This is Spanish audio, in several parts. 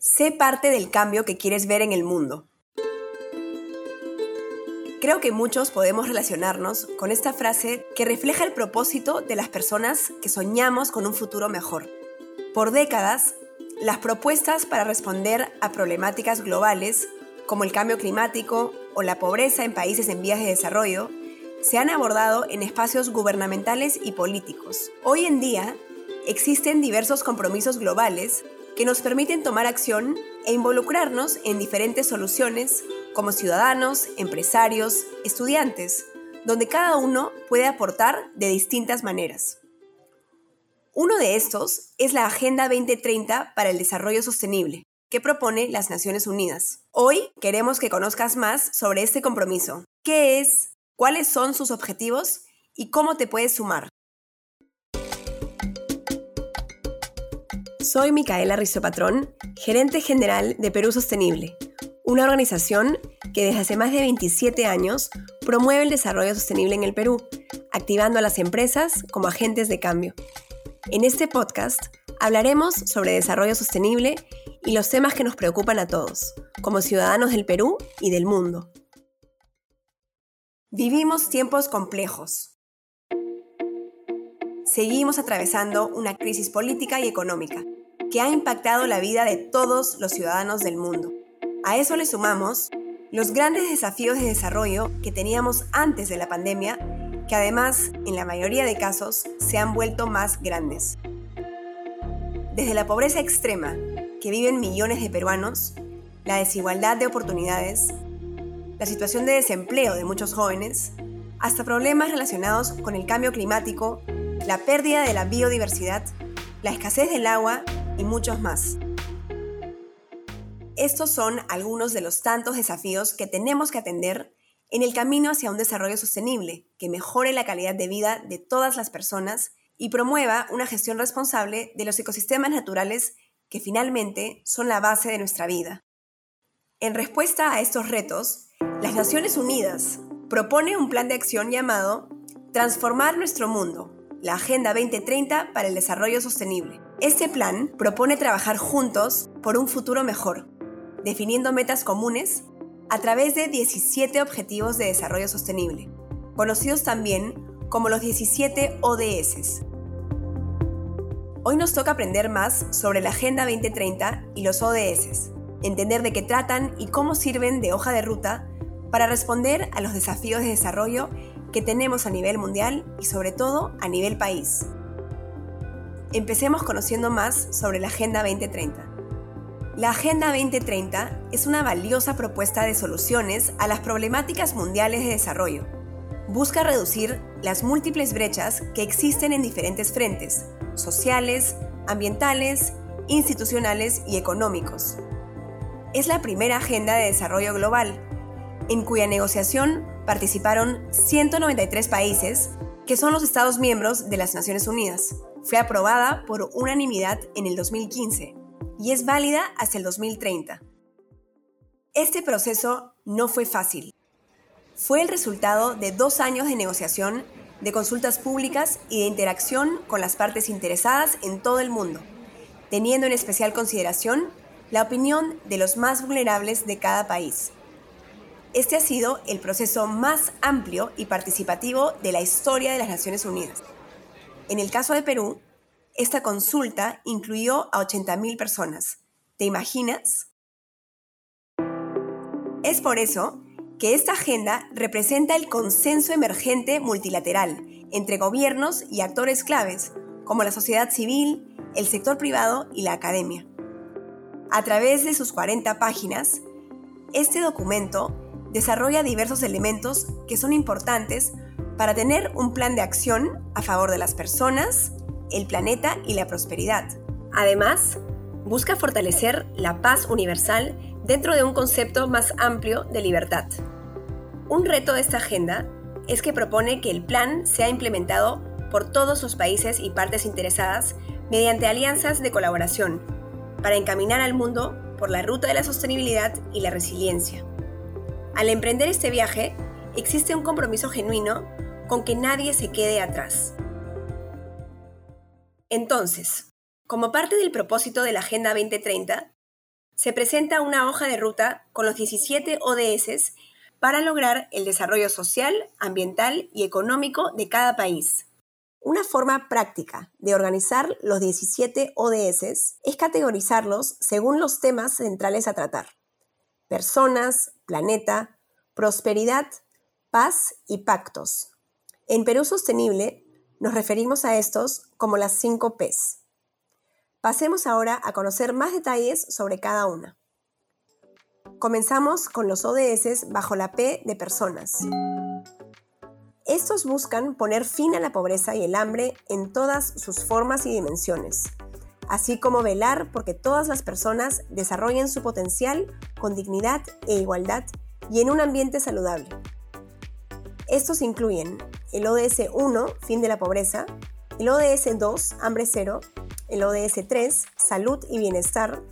Sé parte del cambio que quieres ver en el mundo. Creo que muchos podemos relacionarnos con esta frase que refleja el propósito de las personas que soñamos con un futuro mejor. Por décadas, las propuestas para responder a problemáticas globales como el cambio climático o la pobreza en países en vías de desarrollo se han abordado en espacios gubernamentales y políticos. Hoy en día, existen diversos compromisos globales que nos permiten tomar acción e involucrarnos en diferentes soluciones como ciudadanos, empresarios, estudiantes, donde cada uno puede aportar de distintas maneras. Uno de estos es la Agenda 2030 para el Desarrollo Sostenible, que propone las Naciones Unidas. Hoy queremos que conozcas más sobre este compromiso. ¿Qué es? ¿Cuáles son sus objetivos? ¿Y cómo te puedes sumar? Soy Micaela Rizopatrón, gerente general de Perú Sostenible, una organización que desde hace más de 27 años promueve el desarrollo sostenible en el Perú, activando a las empresas como agentes de cambio. En este podcast hablaremos sobre desarrollo sostenible y los temas que nos preocupan a todos, como ciudadanos del Perú y del mundo. Vivimos tiempos complejos, seguimos atravesando una crisis política y económica que ha impactado la vida de todos los ciudadanos del mundo. A eso le sumamos los grandes desafíos de desarrollo que teníamos antes de la pandemia, que además, en la mayoría de casos, se han vuelto más grandes. Desde la pobreza extrema que viven millones de peruanos, la desigualdad de oportunidades, la situación de desempleo de muchos jóvenes, hasta problemas relacionados con el cambio climático, la pérdida de la biodiversidad, la escasez del agua y muchos más. Estos son algunos de los tantos desafíos que tenemos que atender en el camino hacia un desarrollo sostenible que mejore la calidad de vida de todas las personas y promueva una gestión responsable de los ecosistemas naturales que finalmente son la base de nuestra vida. En respuesta a estos retos, las Naciones Unidas propone un plan de acción llamado Transformar nuestro mundo, la Agenda 2030 para el Desarrollo Sostenible. Este plan propone trabajar juntos por un futuro mejor, definiendo metas comunes a través de 17 Objetivos de Desarrollo Sostenible, conocidos también como los 17 ODS. Hoy nos toca aprender más sobre la Agenda 2030 y los ODS, entender de qué tratan y cómo sirven de hoja de ruta para responder a los desafíos de desarrollo que tenemos a nivel mundial y sobre todo a nivel país. Empecemos conociendo más sobre la Agenda 2030. La Agenda 2030 es una valiosa propuesta de soluciones a las problemáticas mundiales de desarrollo. Busca reducir las múltiples brechas que existen en diferentes frentes, sociales, ambientales, institucionales y económicos. Es la primera agenda de desarrollo global, en cuya negociación participaron 193 países, que son los Estados miembros de las Naciones Unidas. Fue aprobada por unanimidad en el 2015 y es válida hasta el 2030. Este proceso no fue fácil. Fue el resultado de dos años de negociación, de consultas públicas y de interacción con las partes interesadas en todo el mundo, teniendo en especial consideración la opinión de los más vulnerables de cada país. Este ha sido el proceso más amplio y participativo de la historia de las Naciones Unidas. En el caso de Perú, esta consulta incluyó a 80.000 personas. ¿Te imaginas? Es por eso que esta agenda representa el consenso emergente multilateral entre gobiernos y actores claves, como la sociedad civil, el sector privado y la academia. A través de sus 40 páginas, este documento desarrolla diversos elementos que son importantes para tener un plan de acción a favor de las personas, el planeta y la prosperidad. Además, busca fortalecer la paz universal dentro de un concepto más amplio de libertad. Un reto de esta agenda es que propone que el plan sea implementado por todos los países y partes interesadas mediante alianzas de colaboración para encaminar al mundo por la ruta de la sostenibilidad y la resiliencia. Al emprender este viaje, existe un compromiso genuino con que nadie se quede atrás. Entonces, como parte del propósito de la Agenda 2030, se presenta una hoja de ruta con los 17 ODS para lograr el desarrollo social, ambiental y económico de cada país. Una forma práctica de organizar los 17 ODS es categorizarlos según los temas centrales a tratar. Personas, planeta, prosperidad, paz y pactos. En Perú Sostenible nos referimos a estos como las 5 Ps. Pasemos ahora a conocer más detalles sobre cada una. Comenzamos con los ODS bajo la P de personas. Estos buscan poner fin a la pobreza y el hambre en todas sus formas y dimensiones, así como velar porque todas las personas desarrollen su potencial con dignidad e igualdad y en un ambiente saludable. Estos incluyen el ODS 1, fin de la pobreza, el ODS 2, hambre cero, el ODS 3, salud y bienestar,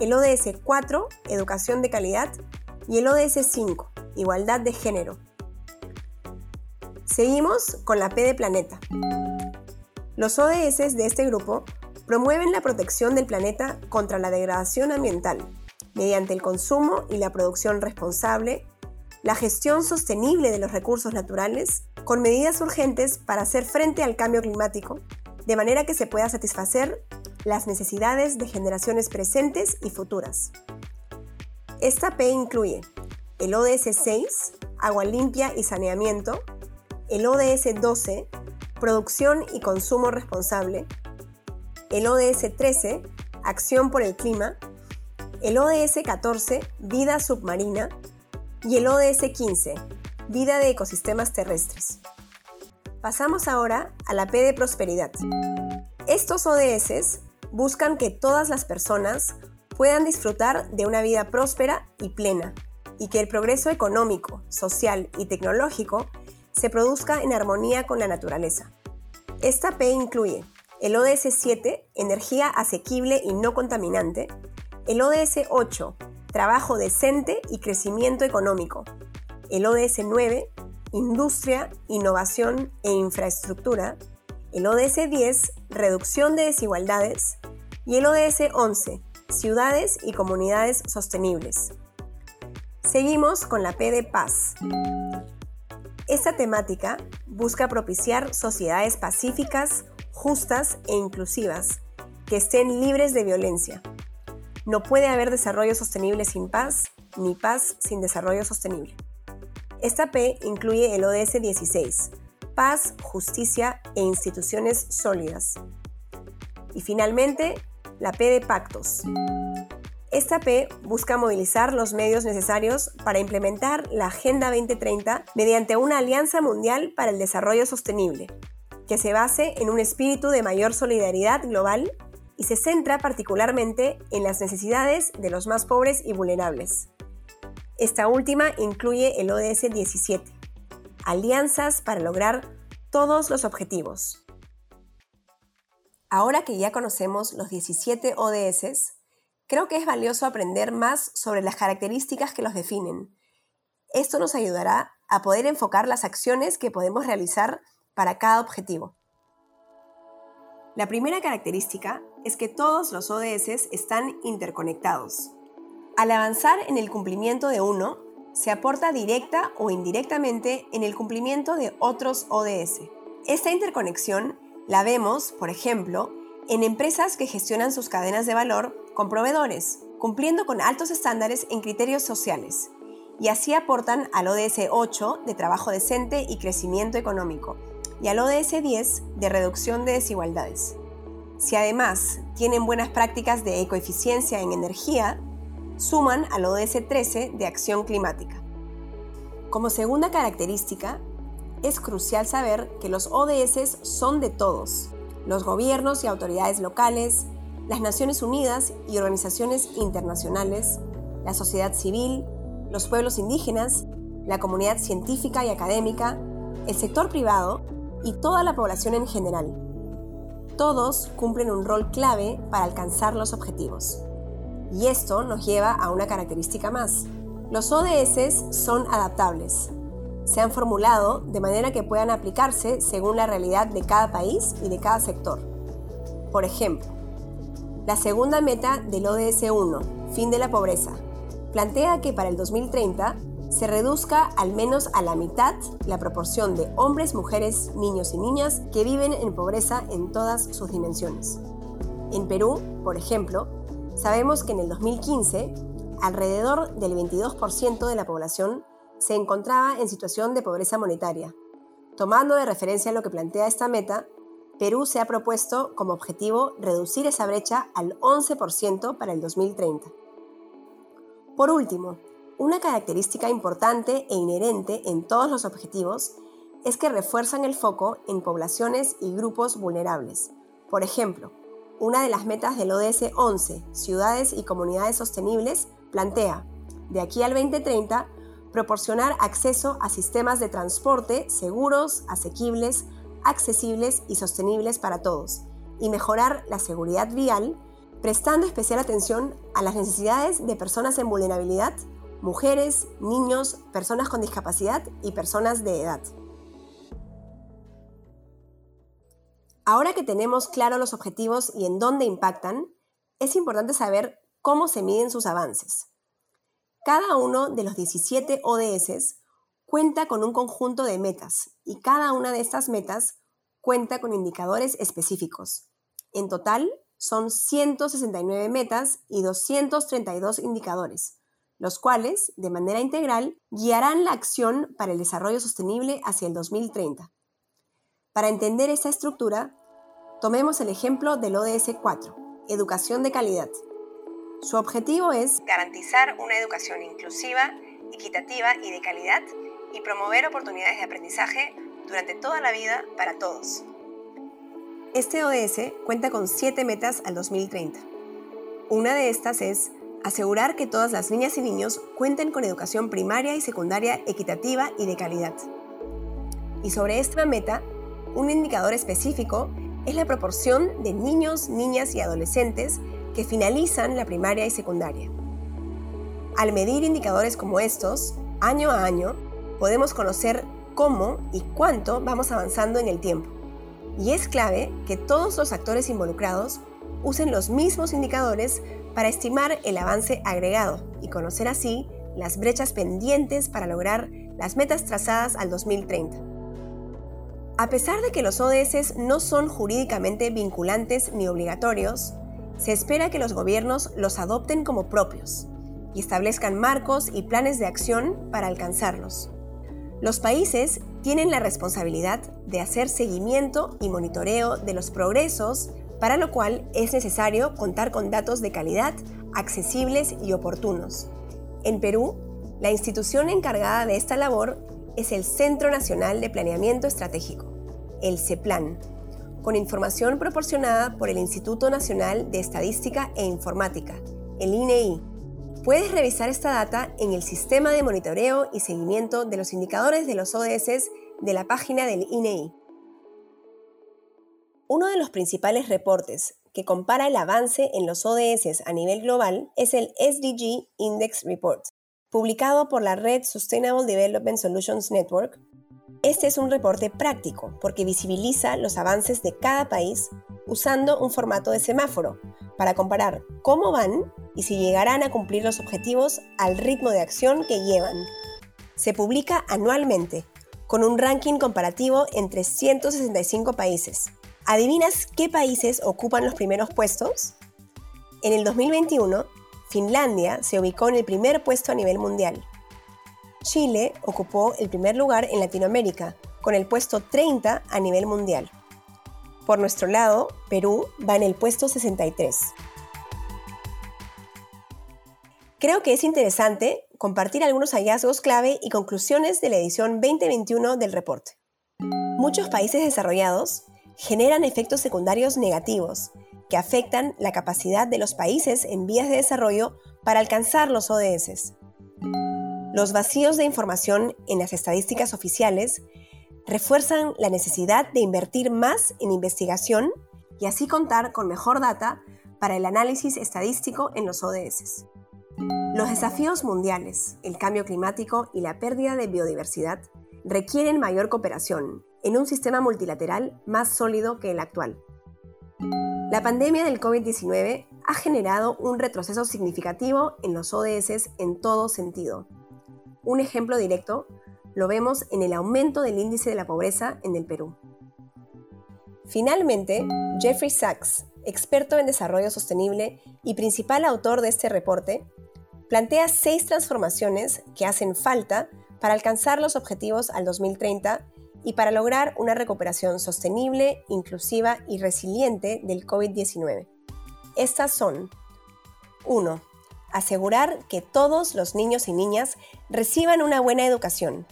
el ODS 4, educación de calidad y el ODS 5, igualdad de género. Seguimos con la P de planeta. Los ODS de este grupo promueven la protección del planeta contra la degradación ambiental mediante el consumo y la producción responsable, la gestión sostenible de los recursos naturales, con medidas urgentes para hacer frente al cambio climático, de manera que se pueda satisfacer las necesidades de generaciones presentes y futuras. Esta P incluye el ODS 6, agua limpia y saneamiento, el ODS 12, producción y consumo responsable, el ODS 13, acción por el clima, el ODS 14, vida submarina, y el ODS 15, vida de ecosistemas terrestres. Pasamos ahora a la P de prosperidad. Estos ODS buscan que todas las personas puedan disfrutar de una vida próspera y plena, y que el progreso económico, social y tecnológico se produzca en armonía con la naturaleza. Esta P incluye el ODS 7, energía asequible y no contaminante, el ODS 8, trabajo decente y crecimiento económico, el ODS 9, industria, innovación e infraestructura, el ODS 10, reducción de desigualdades, y el ODS 11, ciudades y comunidades sostenibles. Seguimos con la P de paz. Esta temática busca propiciar sociedades pacíficas, justas e inclusivas, que estén libres de violencia. No puede haber desarrollo sostenible sin paz, ni paz sin desarrollo sostenible. Esta P incluye el ODS 16, paz, justicia e instituciones sólidas. Y finalmente, la P de pactos. Esta P busca movilizar los medios necesarios para implementar la Agenda 2030 mediante una alianza mundial para el desarrollo sostenible, que se base en un espíritu de mayor solidaridad global y se centra particularmente en las necesidades de los más pobres y vulnerables. Esta última incluye el ODS 17, alianzas para lograr todos los objetivos. Ahora que ya conocemos los 17 ODS, Creo que es valioso aprender más sobre las características que los definen. Esto nos ayudará a poder enfocar las acciones que podemos realizar para cada objetivo. La primera característica es que todos los ODS están interconectados. Al avanzar en el cumplimiento de uno, se aporta directa o indirectamente en el cumplimiento de otros ODS. Esta interconexión la vemos, por ejemplo, en empresas que gestionan sus cadenas de valor con proveedores, cumpliendo con altos estándares en criterios sociales, y así aportan al ODS 8 de trabajo decente y crecimiento económico, y al ODS 10 de reducción de desigualdades. Si además tienen buenas prácticas de ecoeficiencia en energía, suman al ODS 13 de acción climática. Como segunda característica, es crucial saber que los ODS son de todos los gobiernos y autoridades locales, las Naciones Unidas y organizaciones internacionales, la sociedad civil, los pueblos indígenas, la comunidad científica y académica, el sector privado y toda la población en general. Todos cumplen un rol clave para alcanzar los objetivos. Y esto nos lleva a una característica más. Los ODS son adaptables, se han formulado de manera que puedan aplicarse según la realidad de cada país y de cada sector. Por ejemplo, la segunda meta del ODS 1, fin de la pobreza, plantea que para el 2030 se reduzca al menos a la mitad la proporción de hombres, mujeres, niños y niñas que viven en pobreza en todas sus dimensiones. En Perú, por ejemplo, sabemos que en el 2015 alrededor del 22% de la población se encontraba en situación de pobreza monetaria. Tomando de referencia lo que plantea esta meta, Perú se ha propuesto como objetivo reducir esa brecha al 11% para el 2030. Por último, una característica importante e inherente en todos los objetivos es que refuerzan el foco en poblaciones y grupos vulnerables. Por ejemplo, una de las metas del ODS 11, Ciudades y Comunidades Sostenibles, plantea, de aquí al 2030, proporcionar acceso a sistemas de transporte seguros, asequibles, accesibles y sostenibles para todos, y mejorar la seguridad vial, prestando especial atención a las necesidades de personas en vulnerabilidad mujeres, niños, personas con discapacidad y personas de edad. Ahora que tenemos claro los objetivos y en dónde impactan, es importante saber cómo se miden sus avances. Cada uno de los 17 ODS cuenta con un conjunto de metas y cada una de estas metas cuenta con indicadores específicos. En total, son 169 metas y 232 indicadores, los cuales, de manera integral, guiarán la acción para el desarrollo sostenible hacia el 2030. Para entender esta estructura, tomemos el ejemplo del ODS 4, Educación de calidad. Su objetivo es garantizar una educación inclusiva, equitativa y de calidad y promover oportunidades de aprendizaje durante toda la vida para todos. Este ODS cuenta con siete metas al 2030. Una de estas es asegurar que todas las niñas y niños cuenten con educación primaria y secundaria equitativa y de calidad. Y sobre esta meta, un indicador específico es la proporción de niños, niñas y adolescentes que finalizan la primaria y secundaria. Al medir indicadores como estos, año a año, podemos conocer cómo y cuánto vamos avanzando en el tiempo. Y es clave que todos los actores involucrados usen los mismos indicadores para estimar el avance agregado y conocer así las brechas pendientes para lograr las metas trazadas al 2030. A pesar de que los ODS no son jurídicamente vinculantes ni obligatorios, se espera que los gobiernos los adopten como propios y establezcan marcos y planes de acción para alcanzarlos. Los países tienen la responsabilidad de hacer seguimiento y monitoreo de los progresos para lo cual es necesario contar con datos de calidad, accesibles y oportunos. En Perú, la institución encargada de esta labor es el Centro Nacional de Planeamiento Estratégico, el CEPLAN, con información proporcionada por el Instituto Nacional de Estadística e Informática, el INEI. E Puedes revisar esta data en el Sistema de Monitoreo y Seguimiento de los Indicadores de los ODS de la página del INEI. Uno de los principales reportes que compara el avance en los ODS a nivel global es el SDG Index Report, publicado por la red Sustainable Development Solutions Network. Este es un reporte práctico porque visibiliza los avances de cada país usando un formato de semáforo para comparar cómo van y si llegarán a cumplir los objetivos al ritmo de acción que llevan. Se publica anualmente con un ranking comparativo entre 165 países ¿Adivinas qué países ocupan los primeros puestos? En el 2021, Finlandia se ubicó en el primer puesto a nivel mundial. Chile ocupó el primer lugar en Latinoamérica, con el puesto 30 a nivel mundial. Por nuestro lado, Perú va en el puesto 63. Creo que es interesante compartir algunos hallazgos clave y conclusiones de la edición 2021 del reporte. Muchos países desarrollados generan efectos secundarios negativos que afectan la capacidad de los países en vías de desarrollo para alcanzar los ODS. Los vacíos de información en las estadísticas oficiales refuerzan la necesidad de invertir más en investigación y así contar con mejor data para el análisis estadístico en los ODS. Los desafíos mundiales, el cambio climático y la pérdida de biodiversidad requieren mayor cooperación en un sistema multilateral más sólido que el actual. La pandemia del COVID-19 ha generado un retroceso significativo en los ODS en todo sentido. Un ejemplo directo lo vemos en el aumento del índice de la pobreza en el Perú. Finalmente, Jeffrey Sachs, experto en desarrollo sostenible y principal autor de este reporte, plantea seis transformaciones que hacen falta para alcanzar los objetivos al 2030 y para lograr una recuperación sostenible, inclusiva y resiliente del COVID-19. Estas son 1. Asegurar que todos los niños y niñas reciban una buena educación.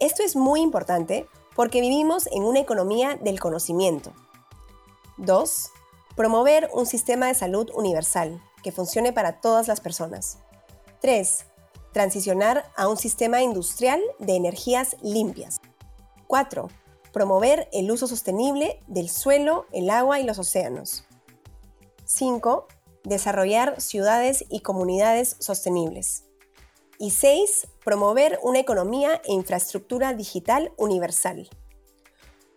Esto es muy importante porque vivimos en una economía del conocimiento. 2. Promover un sistema de salud universal que funcione para todas las personas. 3. Transicionar a un sistema industrial de energías limpias. 4. Promover el uso sostenible del suelo, el agua y los océanos. 5. Desarrollar ciudades y comunidades sostenibles. Y 6. Promover una economía e infraestructura digital universal.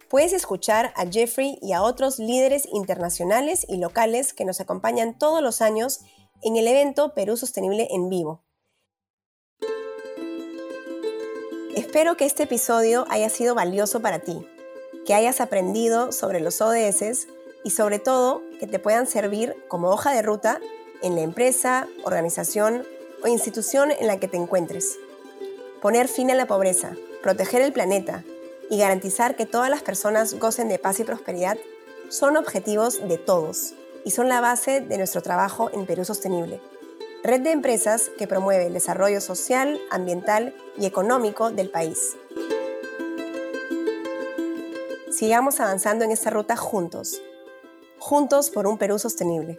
Puedes escuchar a Jeffrey y a otros líderes internacionales y locales que nos acompañan todos los años en el evento Perú Sostenible en vivo. Espero que este episodio haya sido valioso para ti, que hayas aprendido sobre los ODS y sobre todo que te puedan servir como hoja de ruta en la empresa, organización o institución en la que te encuentres. Poner fin a la pobreza, proteger el planeta y garantizar que todas las personas gocen de paz y prosperidad son objetivos de todos y son la base de nuestro trabajo en Perú Sostenible, red de empresas que promueve el desarrollo social, ambiental y económico del país. Sigamos avanzando en esta ruta juntos, juntos por un Perú sostenible.